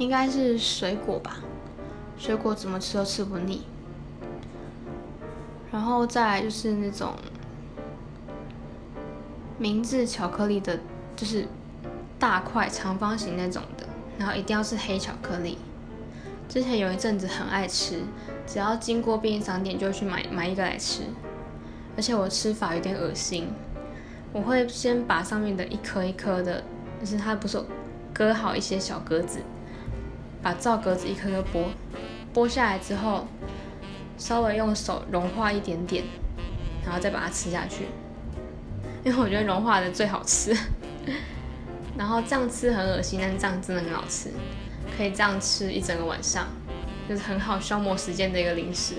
应该是水果吧，水果怎么吃都吃不腻。然后再来就是那种明治巧克力的，就是大块长方形那种的，然后一定要是黑巧克力。之前有一阵子很爱吃，只要经过便利商店就会去买买一个来吃，而且我吃法有点恶心，我会先把上面的一颗一颗的，就是它不是割好一些小格子，把皂格子一颗颗剥，剥下来之后。稍微用手融化一点点，然后再把它吃下去，因为我觉得融化的最好吃。然后这样吃很恶心，但是这样真的很好吃，可以这样吃一整个晚上，就是很好消磨时间的一个零食。